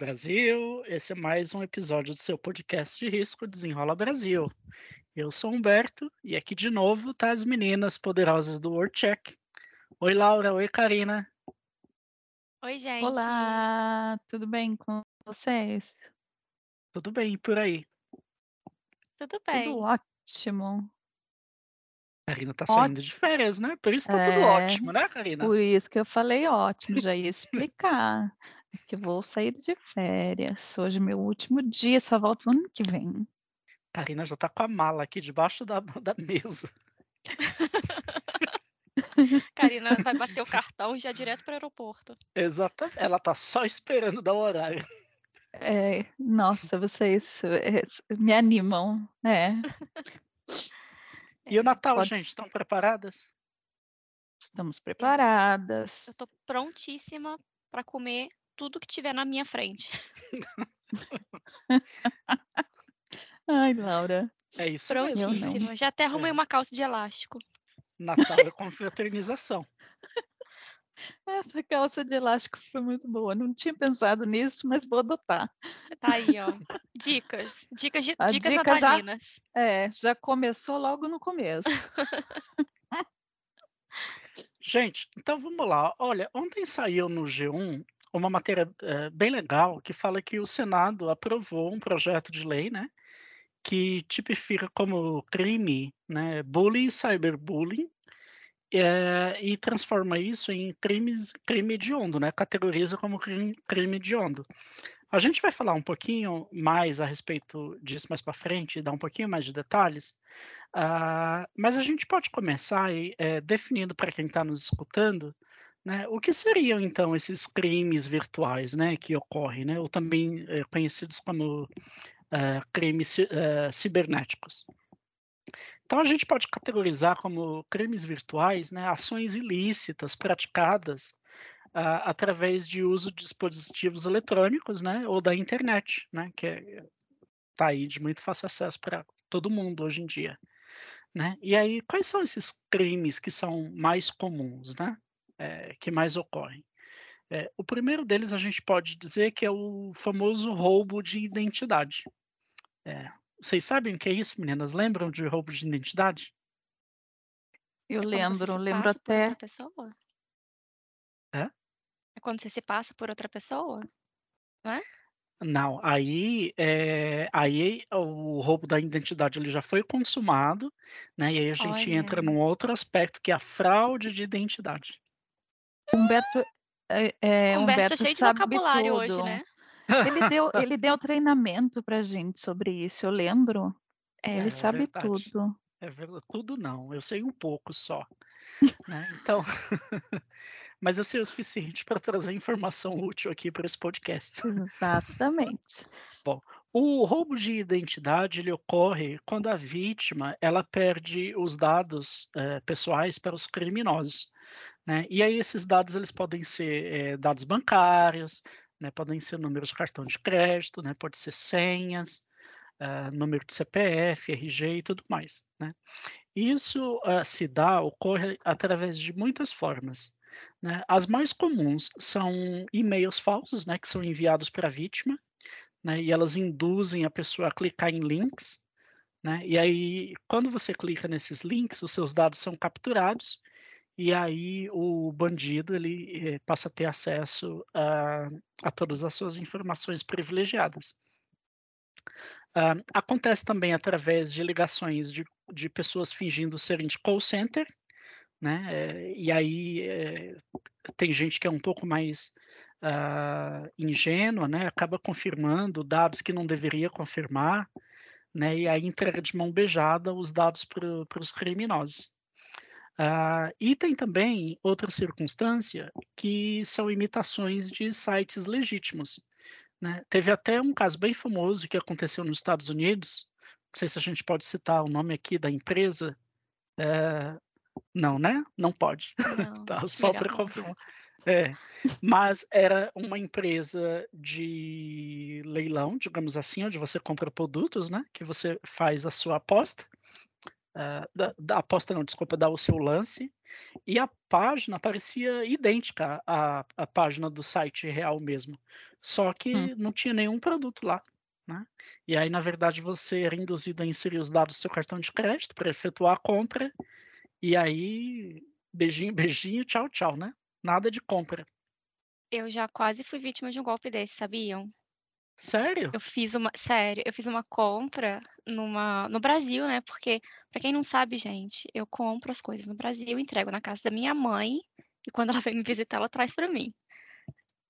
Brasil! Esse é mais um episódio do seu podcast de risco Desenrola Brasil. Eu sou Humberto e aqui de novo tá as meninas poderosas do WordCheck. Oi, Laura. Oi, Karina. Oi, gente. Olá, tudo bem com vocês? Tudo bem por aí? Tudo bem. Tudo ótimo. Karina tá saindo de férias, né? Por isso tá tudo É, ótimo, né, Karina? Por isso que eu falei ótimo, já ia explicar. que vou sair de férias. Hoje é meu último dia, só volto ano que vem. Karina já tá com a mala aqui debaixo da, da mesa. Karina vai bater o cartão e já direto para o aeroporto. Exatamente. Ela tá só esperando dar o horário. É, nossa, vocês é, me animam, né? E o Natal, Pode gente, estão preparadas? Estamos preparadas. Eu tô prontíssima para comer tudo que tiver na minha frente. Ai, Laura. É isso. Prontíssima. Já até arrumei É. uma calça de elástico. Natal é confraternização. Essa calça de elástico foi muito boa. Não tinha pensado nisso, mas vou adotar. Tá aí, ó. Dicas. Dicas, de, dicas dica já- natalinas. É, já começou logo no começo. Gente, então vamos lá. Olha, ontem saiu no G1 uma matéria eh, bem legal que fala que o Senado aprovou um projeto de lei, né, que tipifica como crime, né, bullying cyberbullying, eh, e transforma isso em crimes, crime hediondo, né, categoriza como crime, crime hediondo. A gente vai falar um pouquinho mais a respeito disso mais para frente, dar um pouquinho mais de detalhes, ah, mas a gente pode começar aí, eh, definindo para quem está nos escutando, né, o que seriam então esses crimes virtuais, né, que ocorrem, né, ou também eh, conhecidos como crimes ci- ah, cibernéticos. Então a gente pode categorizar como crimes virtuais, né, ações ilícitas praticadas ah, através de uso de dispositivos eletrônicos, né, ou da internet, né, que está aí de muito fácil acesso para todo mundo hoje em dia. Né? E aí, quais são esses crimes que são mais comuns, né? Eh, que mais ocorrem? Eh, o primeiro deles a gente pode dizer que é o famoso roubo de identidade. Eh, vocês sabem o que é isso, meninas? Lembram de roubo de identidade? Eu É quando você lembro, se lembro passa por até. outra pessoa? Hã? É quando você se passa por outra pessoa? Não, aí, eh, aí o roubo da identidade ele já foi consumado, né? E aí a gente entra Olha. num outro aspecto que é a fraude de identidade. Humberto, é, é, Humberto é Humberto cheio de vocabulário hoje, tudo. né? Ele deu, ele deu treinamento pra gente sobre isso, eu lembro. É, Ele É sabe verdade. tudo. É verdade, tudo não, eu sei um pouco só, né? Então, mas eu sei o suficiente para trazer informação útil aqui para esse podcast. Exatamente. O roubo de identidade ele ocorre quando a vítima ela perde os dados eh, pessoais para os criminosos, né? E aí esses dados eles podem ser eh, dados bancários, né? Podem ser números de cartão de crédito, né? Pode ser senhas, ah, número de CPF, RG e tudo mais, né? Isso ah, se dá, ocorre através de muitas formas, né? As mais comuns são e-mails falsos, né? Que são enviados para a vítima né, e elas induzem a pessoa a clicar em links, né, e aí quando você clica nesses links, os seus dados são capturados e aí o bandido ele eh, passa a ter acesso a, a todas as suas informações privilegiadas. Ah, acontece também através de ligações de, de pessoas fingindo serem de call center, né? eh, e aí eh, tem gente que é um pouco mais ah, ingênua, né? Acaba confirmando dados que não deveria confirmar, né? E aí entrega de mão beijada os dados para os criminosos. Ah, e tem também outra circunstância que são imitações de sites legítimos. Né? Teve até um caso bem famoso que aconteceu nos Estados Unidos. Não sei se a gente pode citar o nome aqui da empresa. Eh, não, né? Não pode. Não, Tá, só para confirmar. É, mas era uma empresa de leilão, digamos assim, onde você compra produtos, né? Que você faz a sua aposta. Ah, da, da aposta não, desculpa, dá o seu lance. E a página parecia idêntica à, à página do site real mesmo, só que Hum. não tinha nenhum produto lá. Né? E aí, na verdade, você era induzido a inserir os dados do seu cartão de crédito para efetuar a compra, e aí, beijinho, beijinho, tchau, tchau, né? Nada de compra. Eu já quase fui vítima de um golpe desse, sabiam? Sério? Eu fiz uma, sério, eu fiz uma compra numa, no Brasil, né? Porque, pra quem não sabe, gente, eu compro as coisas no Brasil, entrego na casa da minha mãe, e quando ela vem me visitar, ela traz pra mim.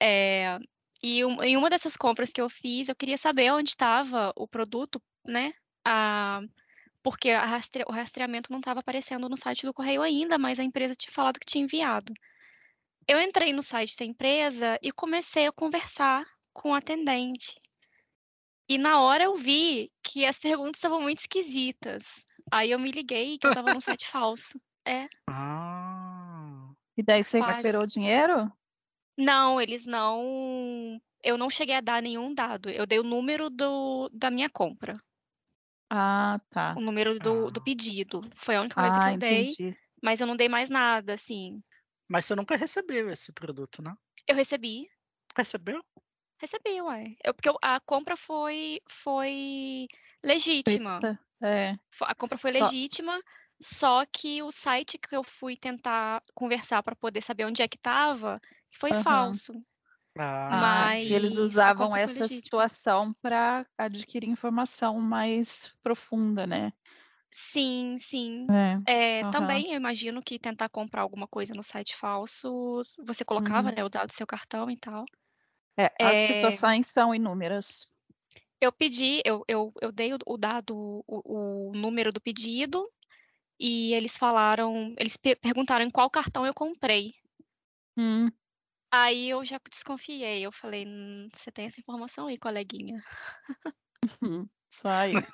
É, e um- em uma dessas compras que eu fiz, eu queria saber onde estava o produto, né? Ah, porque a rastre- o rastreamento não estava aparecendo no site do correio ainda, mas a empresa tinha falado que tinha enviado. Eu entrei no site da empresa e comecei a conversar com o atendente. E na hora eu vi que as perguntas estavam muito esquisitas. Aí eu me liguei que eu estava num site falso. É. Ah. E daí você Quase. recuperou o dinheiro? Não, eles não. Eu não cheguei a dar nenhum dado. Eu dei o número do, da minha compra, Ah, tá. o número do, do Ah. pedido. Foi a única coisa que Ah, eu dei, entendi. mas eu não dei mais nada, assim. Mas você nunca recebeu esse produto, né? Eu recebi, Recebeu? Recebi, ué. Eu, porque a compra foi, foi legítima. Feita- É. A compra foi Só- legítima, só que o site que eu fui tentar conversar para poder saber onde é que estava foi Aham. falso. Ah, Ah, e eles Mas a usavam essa situação para adquirir informação mais profunda, né? Sim, sim. É. É, Aham. Também eu imagino que tentar comprar alguma coisa no site falso, você colocava, Uhum. né, o dado do seu cartão e tal. É, as É. situações são inúmeras. Eu pedi, eu, eu, eu dei o, o dado, o, o número do pedido, e eles falaram, eles pe- perguntaram em qual cartão eu comprei. Hum, Aí eu já desconfiei, eu falei, "Hum, você tem essa informação aí, coleguinha? hum, Isso aí.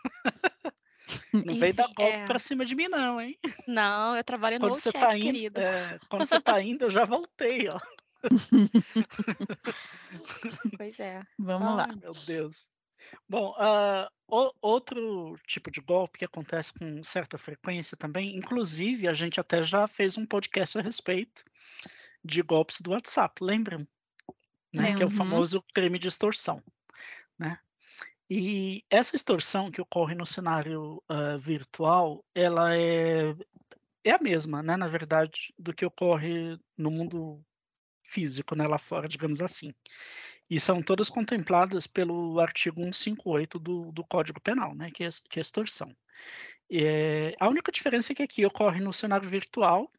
não veio dar Enfim, golpe é. pra cima de mim, não, hein? Não, eu trabalho no Quando você check, tá indo, querido. é, quando você tá indo, eu já voltei, ó. Pois é. Vamos lá. Ai, meu Deus. Bom, ah, o- outro tipo de golpe que acontece com certa frequência também, inclusive a gente até já fez um podcast a respeito de golpes do WhatsApp, lembram? Né? Que é o Uhum. famoso crime de extorsão, né? E essa extorsão que ocorre no cenário ah, virtual, ela é, é a mesma, né? Na verdade, do que ocorre no mundo físico, né? Lá fora, digamos assim. E são todas contempladas pelo artigo 158 do, do Código Penal, né, que é, que é extorsão. É, a única diferença é que aqui ocorre no cenário virtual,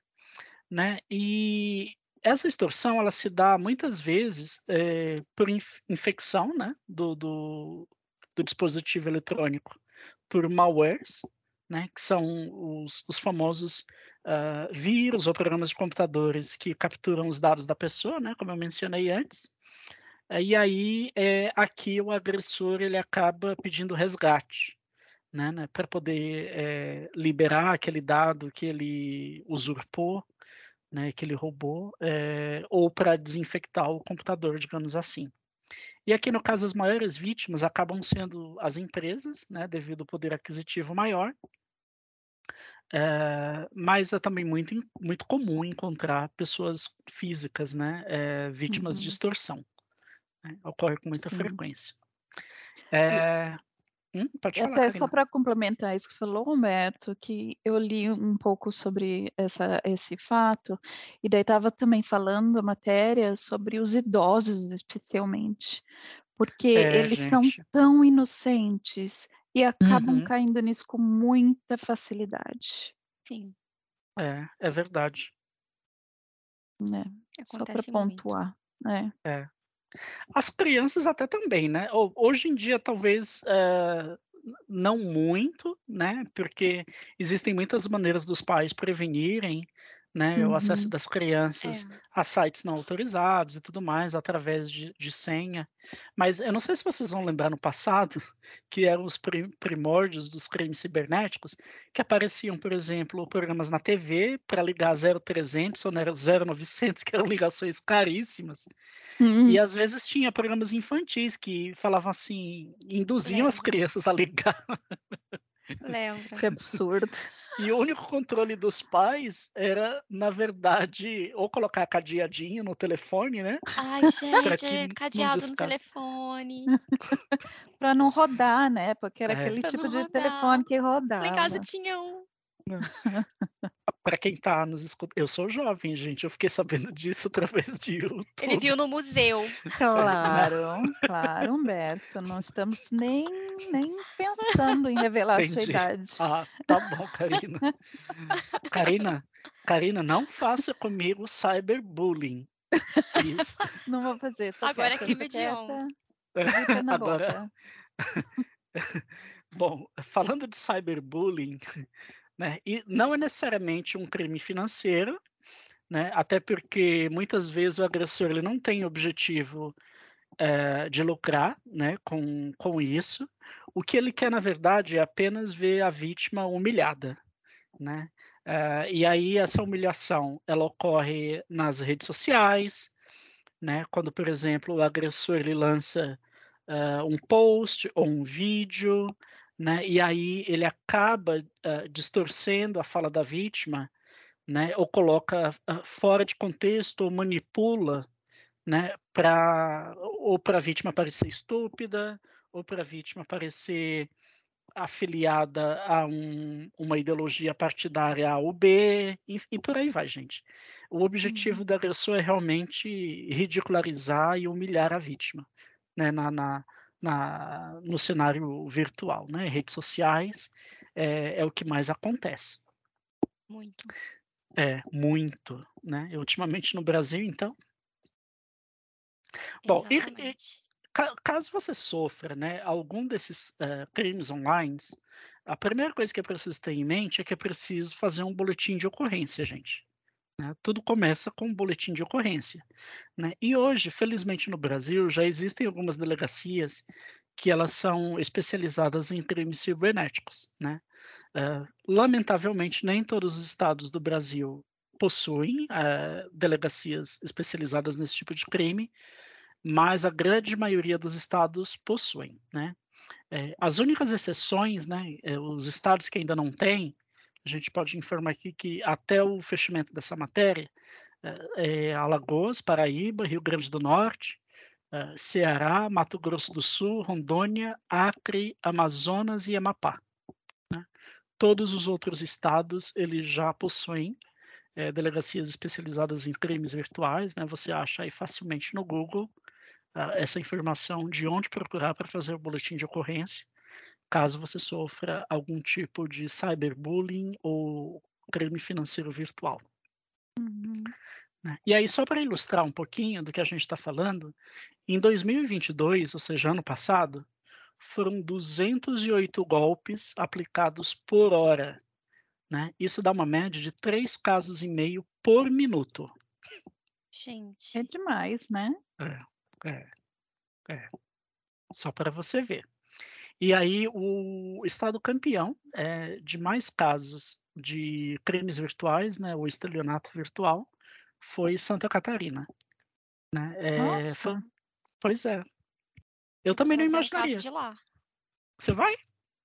né, e essa extorsão ela se dá muitas vezes é, por inf- infecção né, do, do, do dispositivo eletrônico por malwares, né, que são os, os famosos ah, vírus ou programas de computadores que capturam os dados da pessoa, né, como eu mencionei antes. Eh, E aí, é, aqui o agressor ele acaba pedindo resgate, né, né, para poder é, liberar aquele dado que ele usurpou, né, que ele roubou, é, ou para desinfectar o computador, digamos assim. E aqui, no caso, as maiores vítimas acabam sendo as empresas, né, devido ao poder aquisitivo maior, é, mas é também muito, muito comum encontrar pessoas físicas, né, é, vítimas de Uhum. extorsão. né, Ocorre com muita Sim. frequência. É, hum, pode E falar, até Karina. só para complementar isso que falou, Humberto, que eu li um pouco sobre essa, esse fato, e daí estava também falando a matéria sobre os idosos, especialmente, porque É, eles são gente. tão inocentes e acabam Uhum. caindo nisso com muita facilidade, Sim, É, é verdade. né? Só para pontuar, né? As crianças até também, né? Ho- Hoje em dia, talvez eh, não muito, né? Porque existem muitas maneiras dos pais prevenirem, né, o acesso Uhum. das crianças É. a sites não autorizados e tudo mais, através de, de senha. Mas eu não sei se vocês vão lembrar no passado, que eram os pri- primórdios dos crimes cibernéticos, que apareciam, por exemplo, programas na TV para ligar 0300 ou 0900, que eram ligações caríssimas. Uhum. E às vezes tinha programas infantis que falavam assim, induziam as Lembro. crianças a ligar. Lembra? Que absurdo. E o único controle dos pais era, na verdade, ou colocar cadeadinho no telefone, né? Ai, gente, cadeado no telefone. para não rodar, né? Porque era é. aquele pra tipo de rodar. telefone que rodava. Lá em casa tinha um. Para quem tá nos escutando, eu sou jovem, gente, eu fiquei sabendo disso através de YouTube. Ele viu no museu. Claro, claro, Humberto. Não estamos nem, nem pensando em revelar Entendi. a sua idade. Ah, tá bom, Karina. Karina, Karina, não faça comigo cyberbullying. Isso. Não vou fazer. Agora é crime de honra. Agora. Bom, falando de cyberbullying, né? E não é necessariamente um crime financeiro, né? até porque muitas vezes o agressor ele não tem objetivo é, de lucrar né, com, com isso. O que ele quer, na verdade, é apenas ver a vítima humilhada. Né? É, e aí essa humilhação ela ocorre nas redes sociais, né? quando, por exemplo, o agressor ele lança uh, um post ou um vídeo né? E aí ele acaba uh, distorcendo a fala da vítima, né? Ou coloca uh, fora de contexto ou manipula, né? Para ou para a vítima parecer estúpida ou para a vítima parecer afiliada a um, uma ideologia partidária A ou B, e, e, por aí vai, gente. O objetivo uhum. da agressor é realmente ridicularizar e humilhar a vítima, né, na, na, na, no cenário virtual, né? Redes sociais é, é, o que mais acontece. Muito. É, muito, né? E ultimamente no Brasil, então. Bom, e, e, caso você sofra, né, algum desses uh, crimes online, a primeira coisa que é preciso ter em mente é que é preciso fazer um boletim de ocorrência, gente. Né? Tudo começa com um boletim de ocorrência. Né? E hoje, felizmente no Brasil, já existem algumas delegacias que elas são especializadas em crimes cibernéticos. Né? Uh, lamentavelmente, nem todos os estados do Brasil possuem uh, delegacias especializadas nesse tipo de crime, mas a grande maioria dos estados possuem. Né? É, as únicas exceções, né, os estados que ainda não têm, a gente pode informar aqui que até o fechamento dessa matéria, é, Alagoas, Paraíba, Rio Grande do Norte, é, Ceará, Mato Grosso do Sul, Rondônia, Acre, Amazonas e Amapá. Né? Todos os outros estados eles já possuem é, delegacias especializadas em crimes virtuais. Né? Você acha aí facilmente no Google essa informação de onde procurar para fazer o boletim de ocorrência caso você sofra algum tipo de cyberbullying ou crime financeiro virtual. Uhum. Né? E aí, só para ilustrar um pouquinho do que a gente está falando, em 2022, ou seja, ano passado, foram 208 golpes aplicados por hora. Né? Isso dá uma média de três casos e meio por minuto. Gente. É demais, né? É, é, é. Só para você ver. E aí o estado campeão é, de mais casos de crimes virtuais, né, o estelionato virtual, foi Santa Catarina. Né? É, foi, pois é. Eu também não imaginaria. Um de lá. Você vai?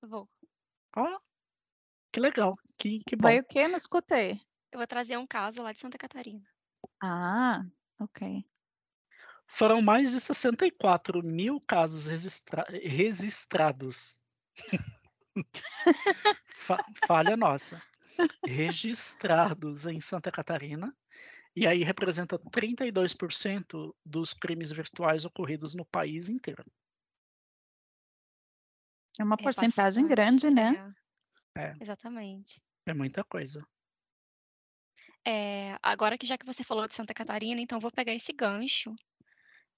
Vou. Ó, oh, que legal. Que, que bom. Vai o quê? Não escutei. Eu vou trazer um caso lá de Santa Catarina. Ah, ok foram mais de 64 mil casos registra registrados. Fa falha nossa. Registrados em Santa Catarina. E aí representa 32% dos crimes virtuais ocorridos no país inteiro. É uma é porcentagem bastante, grande, né? É. é. Exatamente. É muita coisa. É, agora que já que você falou de Santa Catarina, então vou pegar esse gancho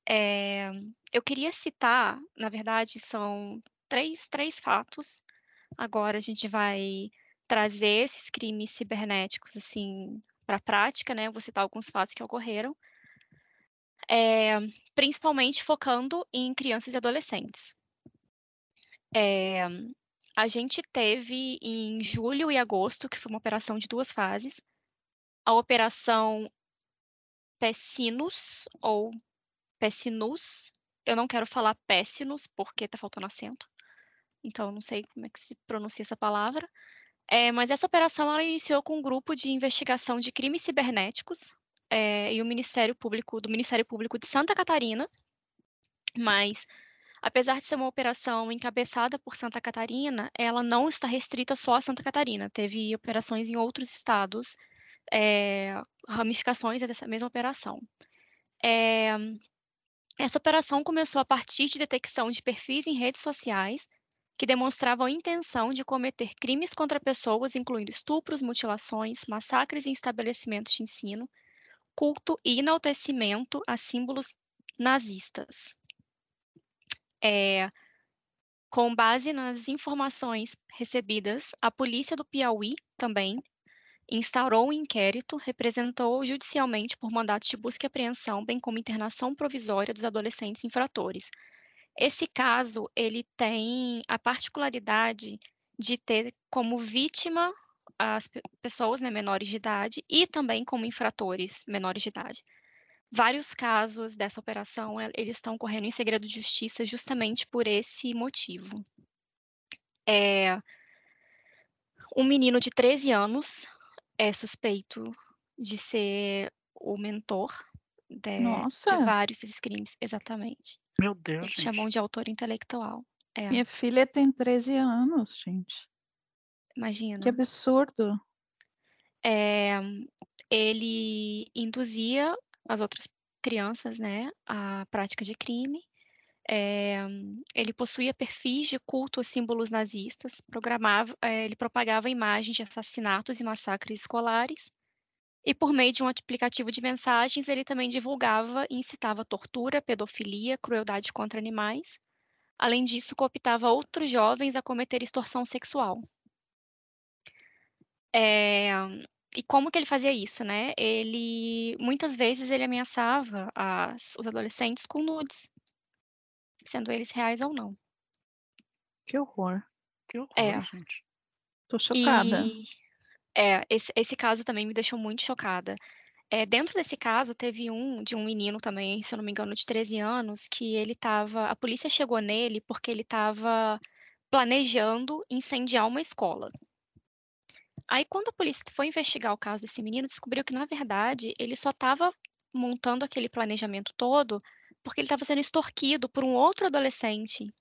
é, eu queria citar, na verdade, são três, três fatos. Agora a gente vai trazer esses crimes cibernéticos assim para a prática, né? Vou citar alguns fatos que ocorreram, é, principalmente focando em crianças e adolescentes. É, a gente teve em julho e agosto, que foi uma operação de duas fases, a operação Pessinos, ou Pessinus. Eu não quero falar Pessinus porque tá faltando acento. Então, não sei como é que se pronuncia essa palavra. É, mas essa operação ela iniciou com um grupo de investigação de crimes cibernéticos é, e o Ministério Público do Ministério Público de Santa Catarina. Mas, apesar de ser uma operação encabeçada por Santa Catarina, ela não está restrita só a Santa Catarina. Teve operações em outros estados, é, ramificações dessa mesma operação. Essa operação começou a partir de detecção de perfis em redes sociais que demonstravam intenção de cometer crimes contra pessoas, incluindo estupros, mutilações, massacres em estabelecimentos de ensino, culto e enaltecimento a símbolos nazistas. É, com base nas informações recebidas, a polícia do Piauí também instaurou um inquérito, representou judicialmente por mandato de busca e apreensão, bem como internação provisória dos adolescentes infratores. Esse caso, ele tem a particularidade de ter como vítima as pessoas né, menores de idade e também como infratores menores de idade. Vários casos dessa operação, eles estão correndo em segredo de justiça justamente por esse motivo. É, um menino de 13 anos é suspeito de ser o mentor de, de vários desses crimes, exatamente. Meu Deus, Eles gente. chamam de autor intelectual. É. Minha filha tem 13 anos, gente. Imagina. Que absurdo. É, ele induzia as outras crianças, né, à prática de crime. É, ele possuía perfis de culto a símbolos nazistas, programava, é, ele propagava imagens de assassinatos e massacres escolares, e por meio de um aplicativo de mensagens, ele também divulgava e incitava tortura, pedofilia, crueldade contra animais. Além disso, cooptava outros jovens a cometer extorsão sexual. É, e como que ele fazia isso, né? Ele muitas vezes ele ameaçava as, os adolescentes com nudes, sendo eles reais ou não. Que horror. Que horror, é. gente. Tô chocada. E, é, esse, esse caso também me deixou muito chocada. É, dentro desse caso, teve um de um menino também, se eu não me engano, de 13 anos, que ele estava. A polícia chegou nele porque ele estava planejando incendiar uma escola. Aí, quando a polícia foi investigar o caso desse menino, descobriu que, na verdade, ele só estava montando aquele planejamento todo porque ele estava sendo extorquido por um outro adolescente.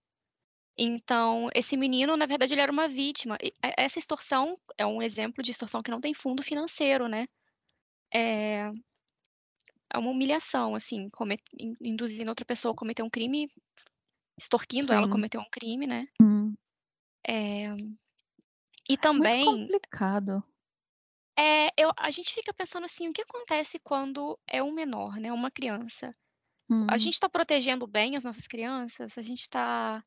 Então, esse menino, na verdade, ele era uma vítima. E essa extorsão é um exemplo de extorsão que não tem fundo financeiro, né? É, é uma humilhação, assim, comet... induzindo outra pessoa a cometer um crime, extorquindo Sim. ela a cometer um crime, né? Hum. É... E também. Muito complicado. É, eu, a gente fica pensando assim, o que acontece quando é um menor, né? Uma criança? Hum. A gente está protegendo bem as nossas crianças? A gente está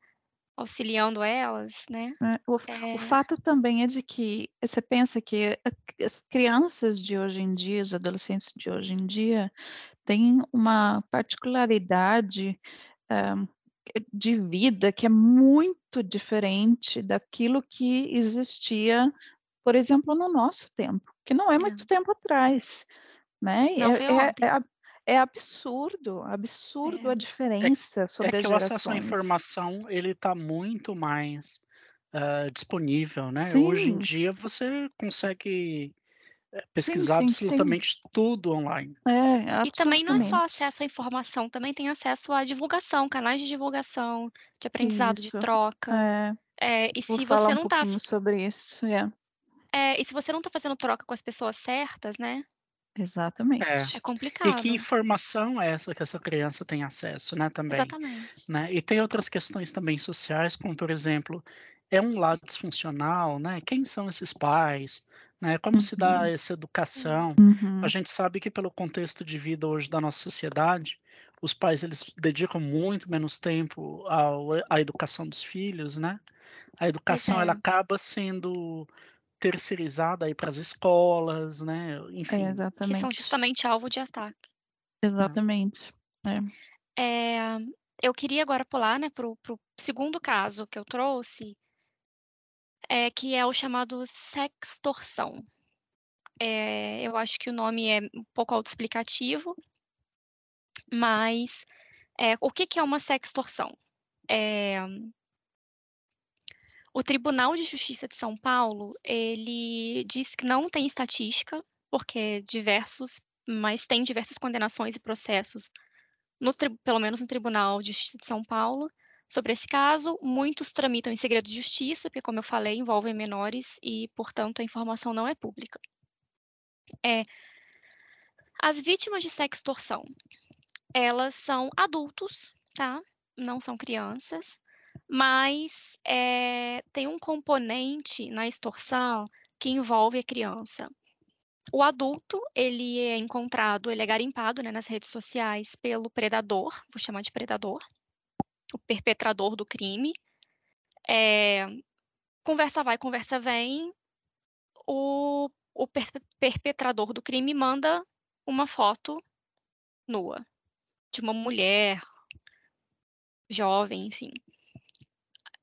auxiliando elas, né? É, o, é... o, fato também é de que você pensa que as crianças de hoje em dia, os adolescentes de hoje em dia, têm uma particularidade um, de vida que é muito diferente daquilo que existia, por exemplo, no nosso tempo, que não é muito é. tempo atrás, né? Não, é, é, absurdo, absurdo é. a é diferença é, sobre é que o acesso à informação ele está muito mais uh, disponível, né? Sim. Hoje em dia você consegue eh, pesquisar sim, sim, absolutamente sim. tudo online. É, e também não é só acesso à informação, também tem acesso à divulgação, canais de divulgação, de aprendizado, isso. de troca. É. É, e Vou se você não está sobre isso, é. é. e se você não está fazendo troca com as pessoas certas, né? Exatamente. É, é complicado. E que informação é essa que essa criança tem acesso, né, também. Exatamente. Né? E tem outras questões também sociais, como, por exemplo, é um lado disfuncional, né? Quem são esses pais? Né? Como uhum. se dá uhum. essa educação? Uhum. A gente sabe que pelo contexto de vida hoje da nossa sociedade, os pais eles dedicam muito menos tempo ao, à educação dos filhos, né? A educação é. ela acaba sendo terceirizada aí para as escolas, né? Enfim. É, exatamente. Que são justamente alvo de ataque. Exatamente. É. É, eu queria agora pular né, para o segundo caso que eu trouxe, é, que é o chamado sextorção. É, eu acho que o nome é um pouco autoexplicativo, mas é, o que, que é uma sextorção? É, o Tribunal de Justiça de São Paulo, ele diz que não tem estatística, porque diversos, mas tem diversas condenações e processos, no, pelo menos no Tribunal de Justiça de São Paulo, sobre esse caso. Muitos tramitam em segredo de justiça, porque, como eu falei, envolvem menores e, portanto, a informação não é pública. É, as vítimas de sextorção, elas são adultos, tá? Não são crianças, mas é, tem um componente na extorsão que envolve a criança. O adulto, ele é encontrado, ele é garimpado né, nas redes sociais pelo predador, vou chamar de predador, o perpetrador do crime. É, conversa vai, conversa vem. O, o per, perpetrador do crime manda uma foto nua de uma mulher jovem, enfim,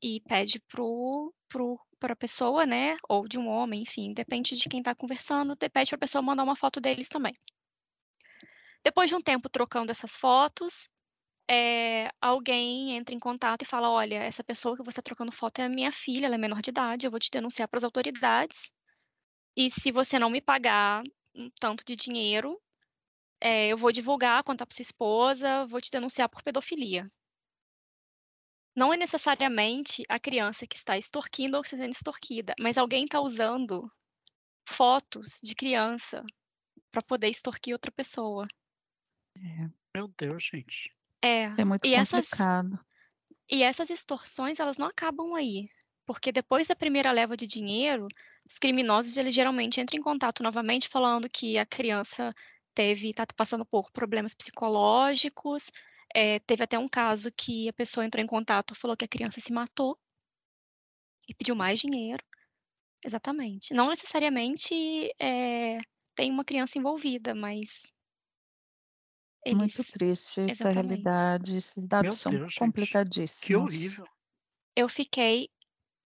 e pede pro, pro, para a pessoa, né, ou de um homem, enfim, depende de quem está conversando, pede para a pessoa mandar uma foto deles também. Depois de um tempo trocando essas fotos, é, alguém entra em contato e fala: Olha, essa pessoa que você está trocando foto é minha filha, ela é menor de idade, eu vou te denunciar para as autoridades. E se você não me pagar um tanto de dinheiro, é, eu vou divulgar, contar para sua esposa, vou te denunciar por pedofilia. Não é necessariamente a criança que está extorquindo ou sendo extorquida, mas alguém está usando fotos de criança para poder extorquir outra pessoa. É. Meu Deus, gente. É, é muito e complicado. Essas, e essas extorsões, elas não acabam aí. Porque depois da primeira leva de dinheiro, os criminosos eles geralmente entram em contato novamente falando que a criança teve está passando por problemas psicológicos. É, teve até um caso que a pessoa entrou em contato falou que a criança se matou e pediu mais dinheiro. Exatamente. Não necessariamente é, tem uma criança envolvida, mas eles... Muito triste essa Exatamente. realidade. Esses dados Meu são Deus, complicadíssimos. Gente, que horrível. Eu fiquei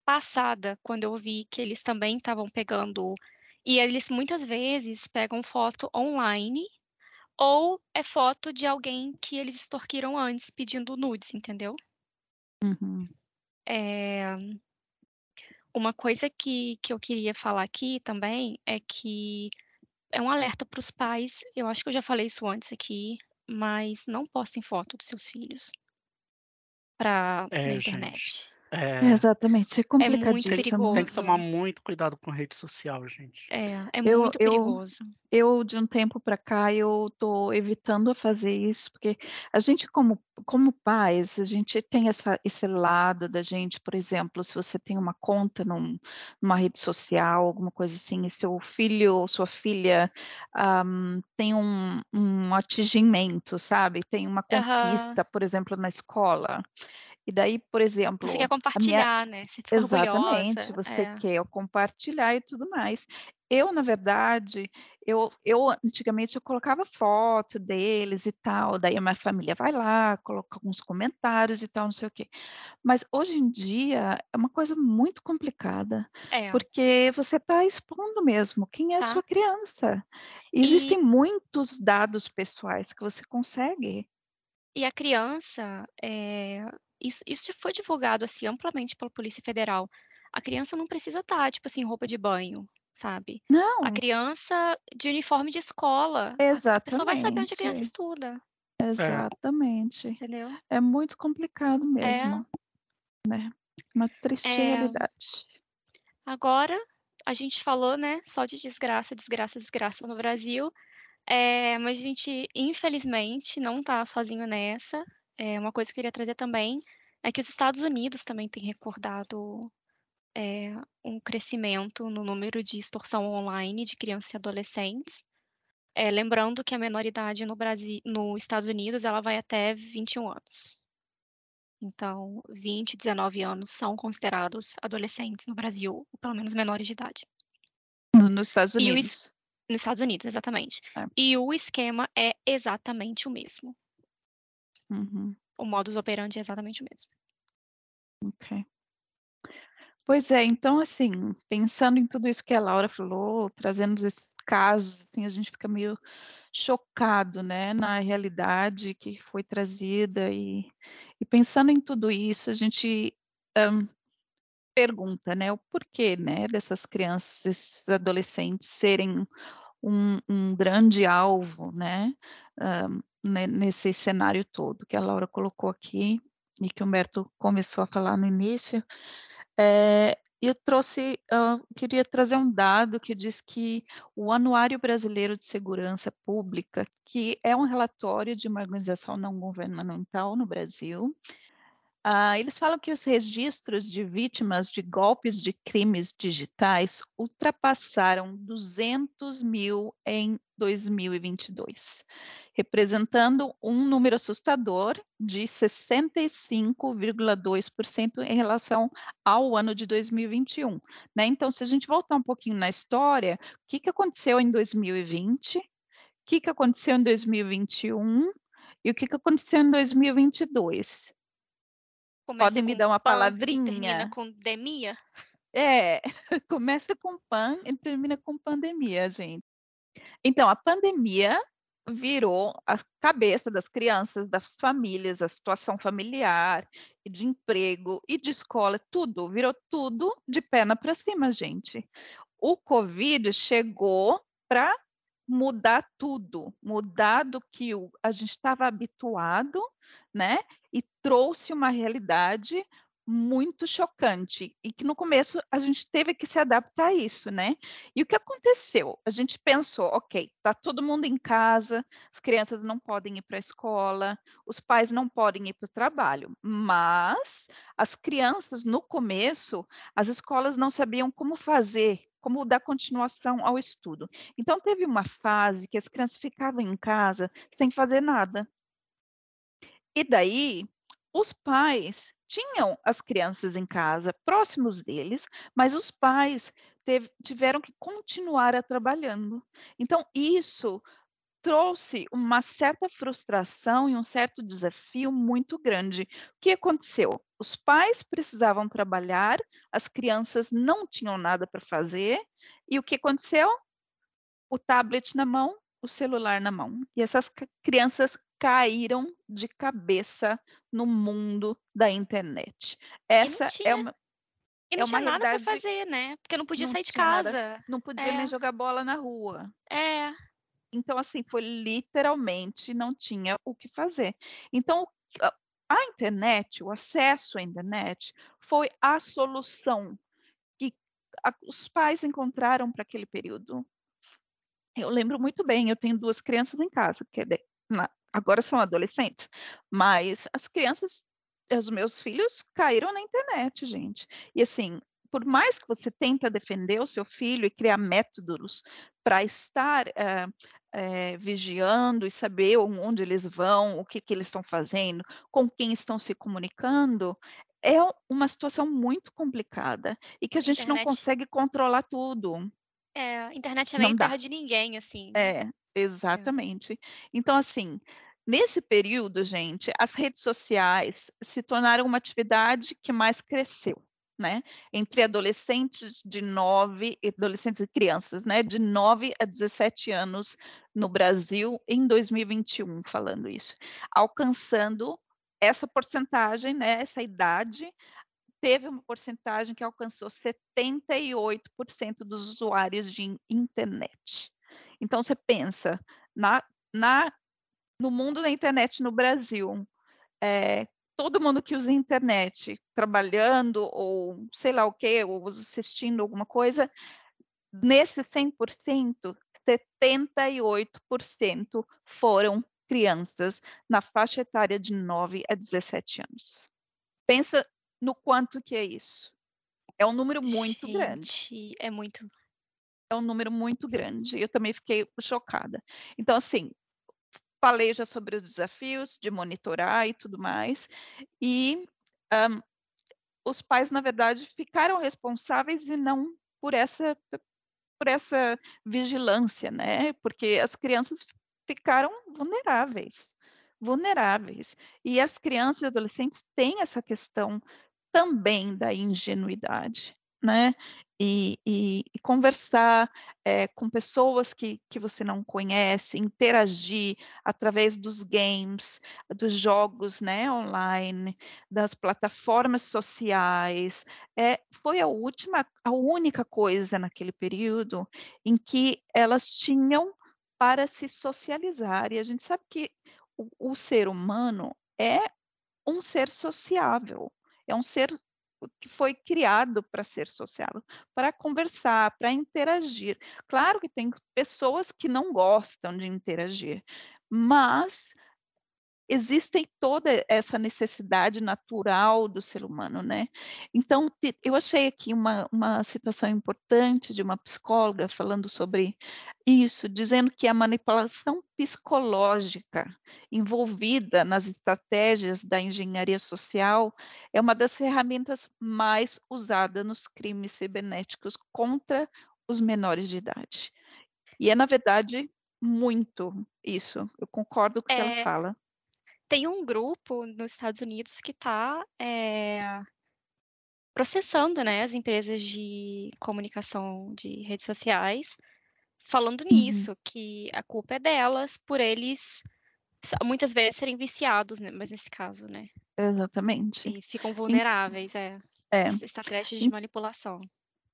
passada quando eu vi que eles também estavam pegando. E eles muitas vezes pegam foto online ou é foto de alguém que eles extorquiram antes pedindo nudes, entendeu? Uhum. É... Uma coisa que, que eu queria falar aqui também é que é um alerta para os pais. Eu acho que eu já falei isso antes aqui, mas não postem foto dos seus filhos para é, na internet. Gente. É, Exatamente, é complicadíssimo. É muito perigoso. Tem que tomar muito cuidado com rede social, gente. É, é eu, muito perigoso. Eu, eu, de um tempo para cá, eu tô evitando fazer isso, porque a gente, como, como pais, a gente tem essa, esse lado da gente, por exemplo, se você tem uma conta num, numa rede social, alguma coisa assim, e seu filho ou sua filha um, tem um, um atingimento, sabe? Tem uma conquista, uhum. por exemplo, na escola. E daí, por exemplo. Você quer compartilhar, minha... né? Você fica Exatamente, orgulhosa. você é. quer compartilhar e tudo mais. Eu, na verdade, eu, eu antigamente eu colocava foto deles e tal, daí a minha família vai lá, coloca alguns comentários e tal, não sei o quê. Mas hoje em dia é uma coisa muito complicada, é. porque você está expondo mesmo quem é tá. a sua criança. Existem e... muitos dados pessoais que você consegue. E a criança, é, isso, isso foi divulgado assim amplamente pela Polícia Federal. A criança não precisa estar, tá, tipo assim, roupa de banho, sabe? Não. A criança de uniforme de escola. Exatamente. A pessoa vai saber onde a criança estuda. Exatamente. Entendeu? É muito complicado mesmo. É. Né? Uma triste é... realidade. Agora, a gente falou, né, só de desgraça, desgraça, desgraça no Brasil. É, mas a gente, infelizmente, não está sozinho nessa. É, uma coisa que eu queria trazer também é que os Estados Unidos também têm recordado é, um crescimento no número de extorsão online de crianças e adolescentes. É, lembrando que a menoridade no Brasil, nos Estados Unidos, ela vai até 21 anos. Então, 20, 19 anos são considerados adolescentes no Brasil, ou pelo menos menores de idade. Nos Estados Unidos. O, nos Estados Unidos, exatamente. É. E o esquema é exatamente o mesmo. Uhum. O modus operandi é exatamente o mesmo. Ok. Pois é, então assim, pensando em tudo isso que a Laura falou, trazendo esses casos, assim, a gente fica meio chocado, né, na realidade que foi trazida e, e pensando em tudo isso, a gente um, pergunta, né, o porquê, né, dessas crianças, esses adolescentes serem um, um grande alvo, né, uh, nesse cenário todo que a Laura colocou aqui e que o Humberto começou a falar no início. É, eu trouxe, uh, queria trazer um dado que diz que o Anuário Brasileiro de Segurança Pública, que é um relatório de uma organização não governamental no Brasil, Uh, eles falam que os registros de vítimas de golpes de crimes digitais ultrapassaram 200 mil em 2022, representando um número assustador de 65,2% em relação ao ano de 2021. Né? Então, se a gente voltar um pouquinho na história, o que, que aconteceu em 2020? O que, que aconteceu em 2021? E o que, que aconteceu em 2022? Começa Podem me dar uma pan, palavrinha? Termina com demia? É, começa com pan e termina com pandemia, gente. Então, a pandemia virou a cabeça das crianças, das famílias, a situação familiar, e de emprego e de escola, tudo, virou tudo de perna para cima, gente. O Covid chegou para mudar tudo, mudar do que a gente estava habituado, né? E trouxe uma realidade muito chocante e que no começo a gente teve que se adaptar a isso, né? E o que aconteceu? A gente pensou, ok, tá todo mundo em casa, as crianças não podem ir para a escola, os pais não podem ir para o trabalho, mas as crianças no começo, as escolas não sabiam como fazer como dar continuação ao estudo. Então, teve uma fase que as crianças ficavam em casa sem fazer nada. E daí, os pais tinham as crianças em casa, próximos deles, mas os pais teve, tiveram que continuar trabalhando. Então, isso trouxe uma certa frustração e um certo desafio muito grande. O que aconteceu? Os pais precisavam trabalhar, as crianças não tinham nada para fazer, e o que aconteceu? O tablet na mão, o celular na mão. E essas crianças caíram de cabeça no mundo da internet. Essa é uma e não é tinha nada para fazer, né? Porque não podia não sair de casa. Nada, não podia é. nem jogar bola na rua. É. Então, assim, foi literalmente não tinha o que fazer. Então, a internet, o acesso à internet, foi a solução que a, os pais encontraram para aquele período. Eu lembro muito bem, eu tenho duas crianças em casa, que é na, agora são adolescentes, mas as crianças, os meus filhos caíram na internet, gente. E assim, por mais que você tenta defender o seu filho e criar métodos para estar é, é, vigiando e saber onde eles vão, o que, que eles estão fazendo, com quem estão se comunicando, é uma situação muito complicada e que a gente internet... não consegue controlar tudo. É, a internet é meio terra de ninguém, assim. É, exatamente. É. Então, assim, nesse período, gente, as redes sociais se tornaram uma atividade que mais cresceu né, entre adolescentes de 9, adolescentes e crianças, né, de 9 a 17 anos no Brasil em 2021, falando isso, alcançando essa porcentagem, né, essa idade, teve uma porcentagem que alcançou 78% dos usuários de internet. Então você pensa na, na no mundo da internet no Brasil, é, todo mundo que usa internet, trabalhando ou sei lá o que, ou assistindo alguma coisa, nesse 100%, 78% foram crianças na faixa etária de 9 a 17 anos. Pensa no quanto que é isso. É um número muito Gente, grande. É muito. É um número muito grande. Eu também fiquei chocada. Então, assim, falei já sobre os desafios de monitorar e tudo mais, e um, os pais, na verdade, ficaram responsáveis e não por essa, por essa vigilância, né? Porque as crianças ficaram vulneráveis, vulneráveis. E as crianças e adolescentes têm essa questão também da ingenuidade, né? E, e, e conversar é, com pessoas que, que você não conhece, interagir através dos games, dos jogos né, online, das plataformas sociais. É, foi a última, a única coisa naquele período em que elas tinham para se socializar. E a gente sabe que o, o ser humano é um ser sociável, é um ser que foi criado para ser sociável, para conversar, para interagir. Claro que tem pessoas que não gostam de interagir, mas existem toda essa necessidade natural do ser humano, né? Então, eu achei aqui uma, uma citação importante de uma psicóloga falando sobre isso, dizendo que a manipulação psicológica envolvida nas estratégias da engenharia social é uma das ferramentas mais usadas nos crimes cibernéticos contra os menores de idade. E é, na verdade, muito isso. Eu concordo com o é, que ela é, fala tem um grupo nos Estados Unidos que está é, eh, processando né, as empresas de comunicação de redes sociais, falando uhum. nisso, que a culpa é delas por eles muitas vezes serem viciados, né? mas nesse caso, né? Exatamente. E ficam vulneráveis, é. é. Estratégias de manipulação.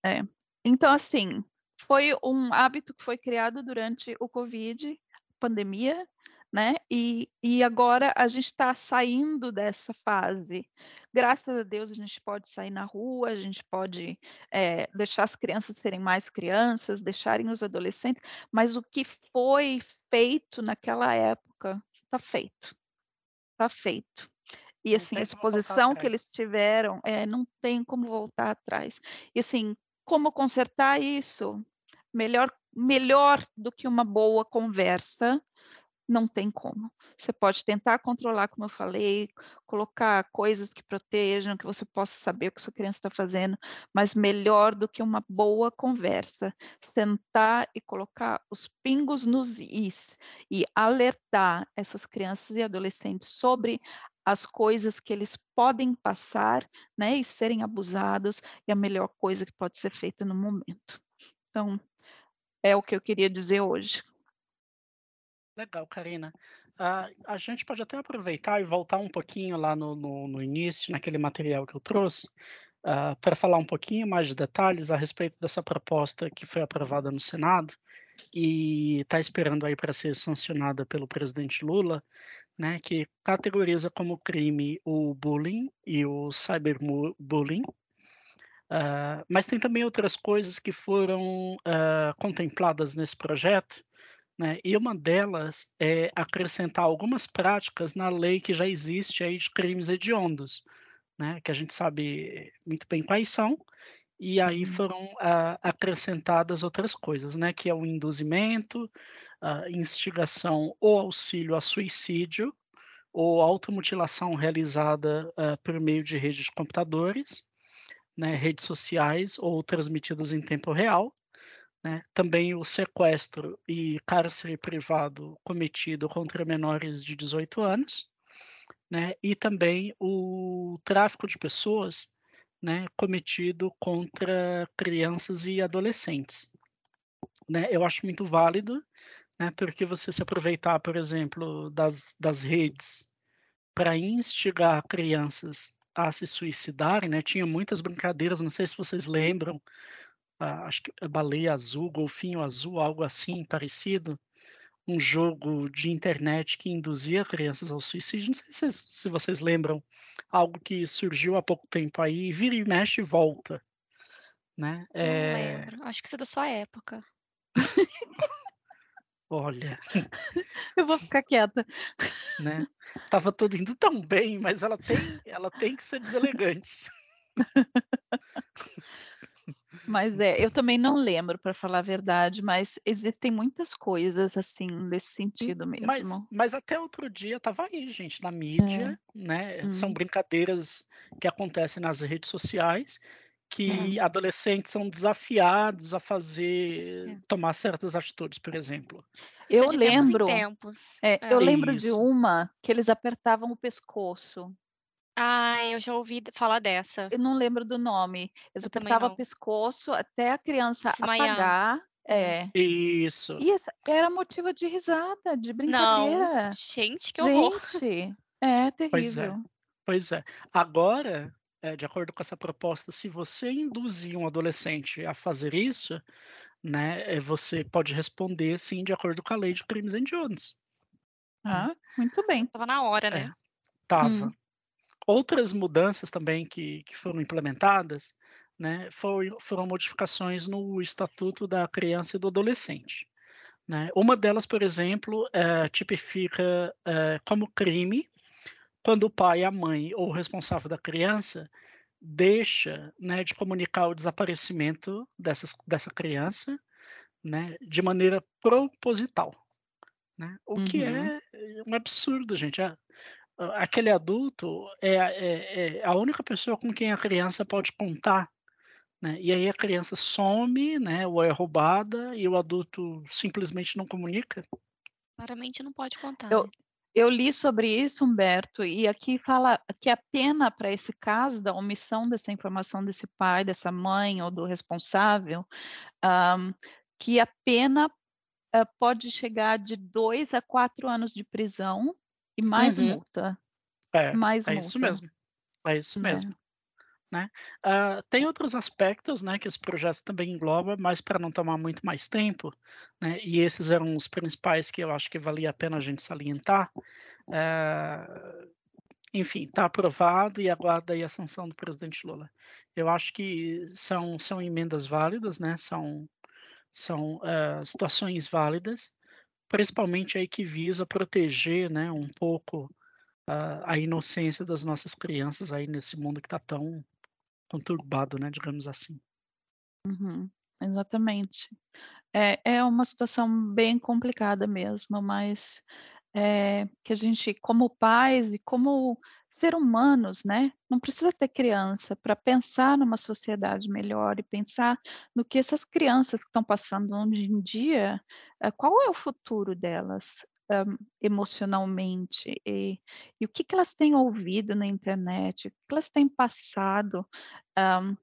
É. Então, assim, foi um hábito que foi criado durante o Covid, pandemia, né? E, e agora a gente está saindo dessa fase. Graças a Deus a gente pode sair na rua, a gente pode é, deixar as crianças serem mais crianças, deixarem os adolescentes, mas o que foi feito naquela época está feito, está feito. E assim, a exposição que eles tiveram, é, não tem como voltar atrás. E assim, como consertar isso? Melhor, melhor do que uma boa conversa, não tem como. Você pode tentar controlar, como eu falei, colocar coisas que protejam, que você possa saber o que sua criança está fazendo, mas melhor do que uma boa conversa, sentar e colocar os pingos nos is e alertar essas crianças e adolescentes sobre as coisas que eles podem passar, né, e serem abusados, e a melhor coisa que pode ser feita no momento. Então, é o que eu queria dizer hoje. Legal, Karina. Uh, a gente pode até aproveitar e voltar um pouquinho lá no, no, no início, naquele material que eu trouxe, uh, para falar um pouquinho mais de detalhes a respeito dessa proposta que foi aprovada no Senado e está esperando aí para ser sancionada pelo presidente Lula, né, que categoriza como crime o bullying e o cyberbullying. Uh, mas tem também outras coisas que foram contempladas nesse projeto, né? E uma delas é acrescentar algumas práticas na lei que já existe aí de crimes hediondos, né? que a gente sabe muito bem quais são, e aí uhum. foram ah, acrescentadas outras coisas, né? que é o induzimento, a instigação ou auxílio a suicídio, ou automutilação realizada uh, por meio de redes de computadores, né, redes sociais ou transmitidas em tempo real, né? Também o sequestro e cárcere privado cometido contra menores de 18 anos, né? e também o tráfico de pessoas né? cometido contra crianças e adolescentes. Né? Eu acho muito válido, né? porque você se aproveitar, por exemplo, das, das redes para instigar crianças a se suicidarem, né? Tinha muitas brincadeiras, não sei se vocês lembram, acho que é Baleia Azul, Golfinho Azul, algo assim parecido, um jogo de internet que induzia crianças ao suicídio. Não sei se, se vocês lembram, algo que surgiu há pouco tempo aí, vira e mexe e volta. Né? Não é... lembro, acho que isso é da sua época. Olha. Eu vou ficar quieta. Né? Tava tudo indo tão bem, mas ela tem, ela tem que ser deselegante. Mas é, eu também não lembro, para falar a verdade, mas existem muitas coisas assim nesse sentido mesmo. Mas, mas até outro dia estava aí, gente, na mídia, é. né? Hum. São brincadeiras que acontecem nas redes sociais que é. adolescentes são desafiados a fazer, é. tomar certas atitudes, por exemplo. Eu lembro, tempos. É, eu lembro de uma que eles apertavam o pescoço Ah, eu já ouvi falar dessa. Eu não lembro do nome. Executava pescoço até a criança Desmaiar. apagar. É. Isso. E era motivo de risada, de brincadeira. Não. Gente, que horror. Gente, é terrível. Pois é. Pois é. Agora, é, de acordo com essa proposta, se você induzir um adolescente a fazer isso, né, é, você pode responder sim de acordo com a lei de crimes hediondos. Ah, muito bem. Tava na hora, né? É, tava. Hum. Outras mudanças também que, que foram implementadas né, foi, foram modificações no Estatuto da Criança e do Adolescente. Né? Uma delas, por exemplo, é, tipifica é, como crime quando o pai, a mãe ou o responsável da criança deixa né, de comunicar o desaparecimento dessas, dessa criança né, de maneira proposital. Né? O uhum. que é um absurdo, gente. É, aquele adulto é, é, é, a única pessoa com quem a criança pode contar. Né? E aí a criança some, né, ou é roubada, e o adulto simplesmente não comunica. Claramente não pode contar. Eu, eu li sobre isso, Humberto, e aqui fala que a pena para esse caso da omissão dessa informação desse pai, dessa mãe ou do responsável, um, que a pena uh, pode chegar de dois a quatro anos de prisão e mais uhum. multa. É, mais é multa. isso mesmo. É isso é. mesmo. É. Né? Uh, tem outros aspectos né, que esse projeto também engloba, mas para não tomar muito mais tempo, né, e esses eram os principais que eu acho que valia a pena a gente salientar. Uh, enfim, está aprovado e aguarda aí a sanção do presidente Lula. Eu acho que são, são emendas válidas, né, são, são uh, situações válidas, principalmente aí que visa proteger, né, um pouco uh, a inocência das nossas crianças aí nesse mundo que está tão conturbado, né, digamos assim. Uhum, exatamente. É, é uma situação bem complicada mesmo, mas é, que a gente, como pais e como ser humanos, né? Não precisa ter criança para pensar numa sociedade melhor e pensar no que essas crianças que estão passando hoje em dia, eh, qual é o futuro delas um, emocionalmente e, e, o que, que elas têm ouvido na internet, o que elas têm passado um,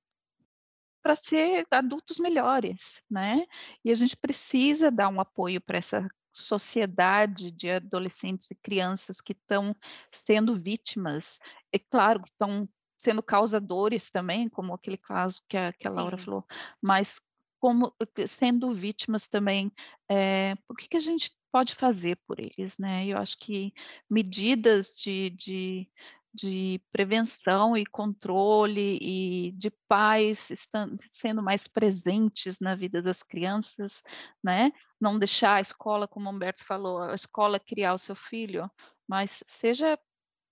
para ser adultos melhores, né? E a gente precisa dar um apoio para essa sociedade de adolescentes e crianças que estão sendo vítimas, é claro que estão sendo causadores também, como aquele caso que a, que a Laura Sim. falou, mas como sendo vítimas também, é, o que, que a gente pode fazer por eles, né? Eu acho que medidas de, de, de prevenção e controle e de pais estando, sendo mais presentes na vida das crianças, né? Não deixar a escola, como o Humberto falou, a escola criar o seu filho, mas seja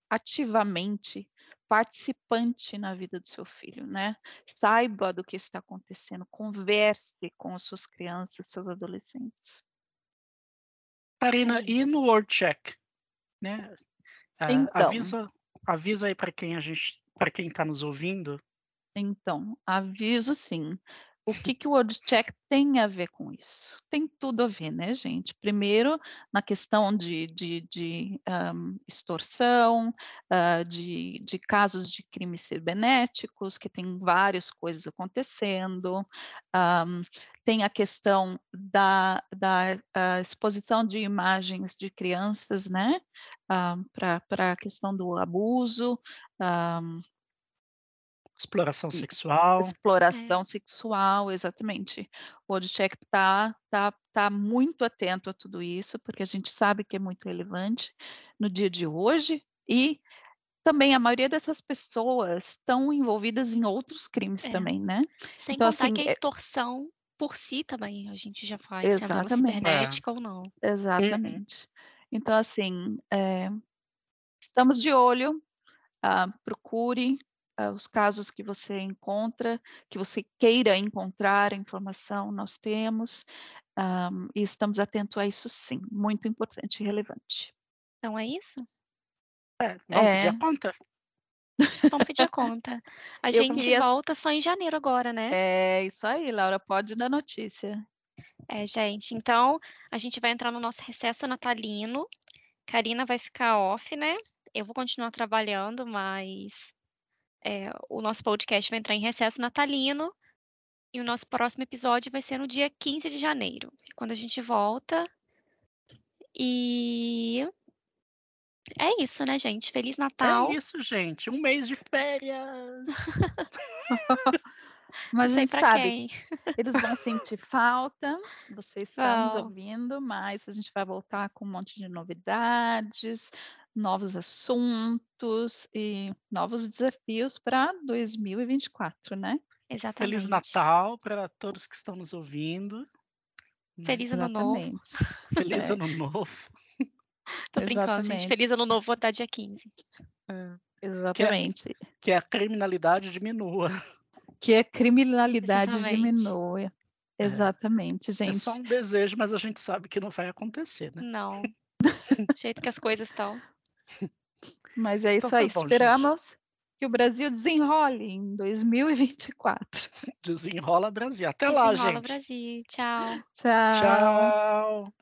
ativamente participante na vida do seu filho, né? Saiba do que está acontecendo, converse com as suas crianças, seus adolescentes. Karina, é e no World Check, né? Então, avisa, avisa aí para quem a gente, para quem está nos ouvindo. Então, aviso sim. O que, que o World Check tem a ver com isso? Tem tudo a ver, né, gente? Primeiro, na questão de, de, de um, extorsão, uh, de, de, casos de crimes cibernéticos, que tem várias coisas acontecendo. Um, tem a questão da, da uh, exposição de imagens de crianças, né, uh, para a questão do abuso. Exploração sexual. Exploração é. sexual, exatamente. O Check está tá, tá muito atento a tudo isso, porque a gente sabe que é muito relevante no dia de hoje e também a maioria dessas pessoas estão envolvidas em outros crimes é. também, né? Sem então, contar assim, que a é extorsão por si também a gente já faz, exatamente. sendo ela cibernética é. ou não. Exatamente. Então, assim, é, estamos de olho, uh, procure os casos que você encontra, que você queira encontrar a informação, nós temos, um, e estamos atentos a isso sim, muito importante e relevante. Então é isso? É, vamos é. pedir a conta. Vamos pedir a conta. A Eu gente queria... volta só em janeiro agora, né? É isso aí, Laura, pode dar notícia. É, gente, então a gente vai entrar no nosso recesso natalino. Karina vai ficar off, né? eu vou continuar trabalhando, mas é, o nosso podcast vai entrar em recesso natalino e o nosso próximo episódio vai ser no dia 15 de janeiro, quando a gente volta. E é isso, né, gente? Feliz Natal. É isso, gente. Um mês de férias. Mas Não sei a gente pra sabe, quem. eles vão sentir falta, vocês estão nos ouvindo, mas a gente vai voltar com um monte de novidades, novos assuntos e novos desafios para 2024, né? Exatamente. Feliz Natal para todos que estão nos ouvindo. Feliz Ano Novo. Exatamente. Feliz É. Ano Novo. Tô brincando, gente. Exatamente. Feliz Ano Novo, vou estar dia 15. Exatamente. Que a criminalidade diminua. Que a criminalidade Exatamente. diminua. Exatamente, É gente. só um desejo, mas a gente sabe que não vai acontecer, né? Não. Do jeito que as coisas estão. Mas é isso Então tá aí. bom, gente. Esperamos que o Brasil desenrole em 2024. Desenrola Brasil. Até lá, Desenrola gente. Brasil. Tchau. Tchau. Tchau.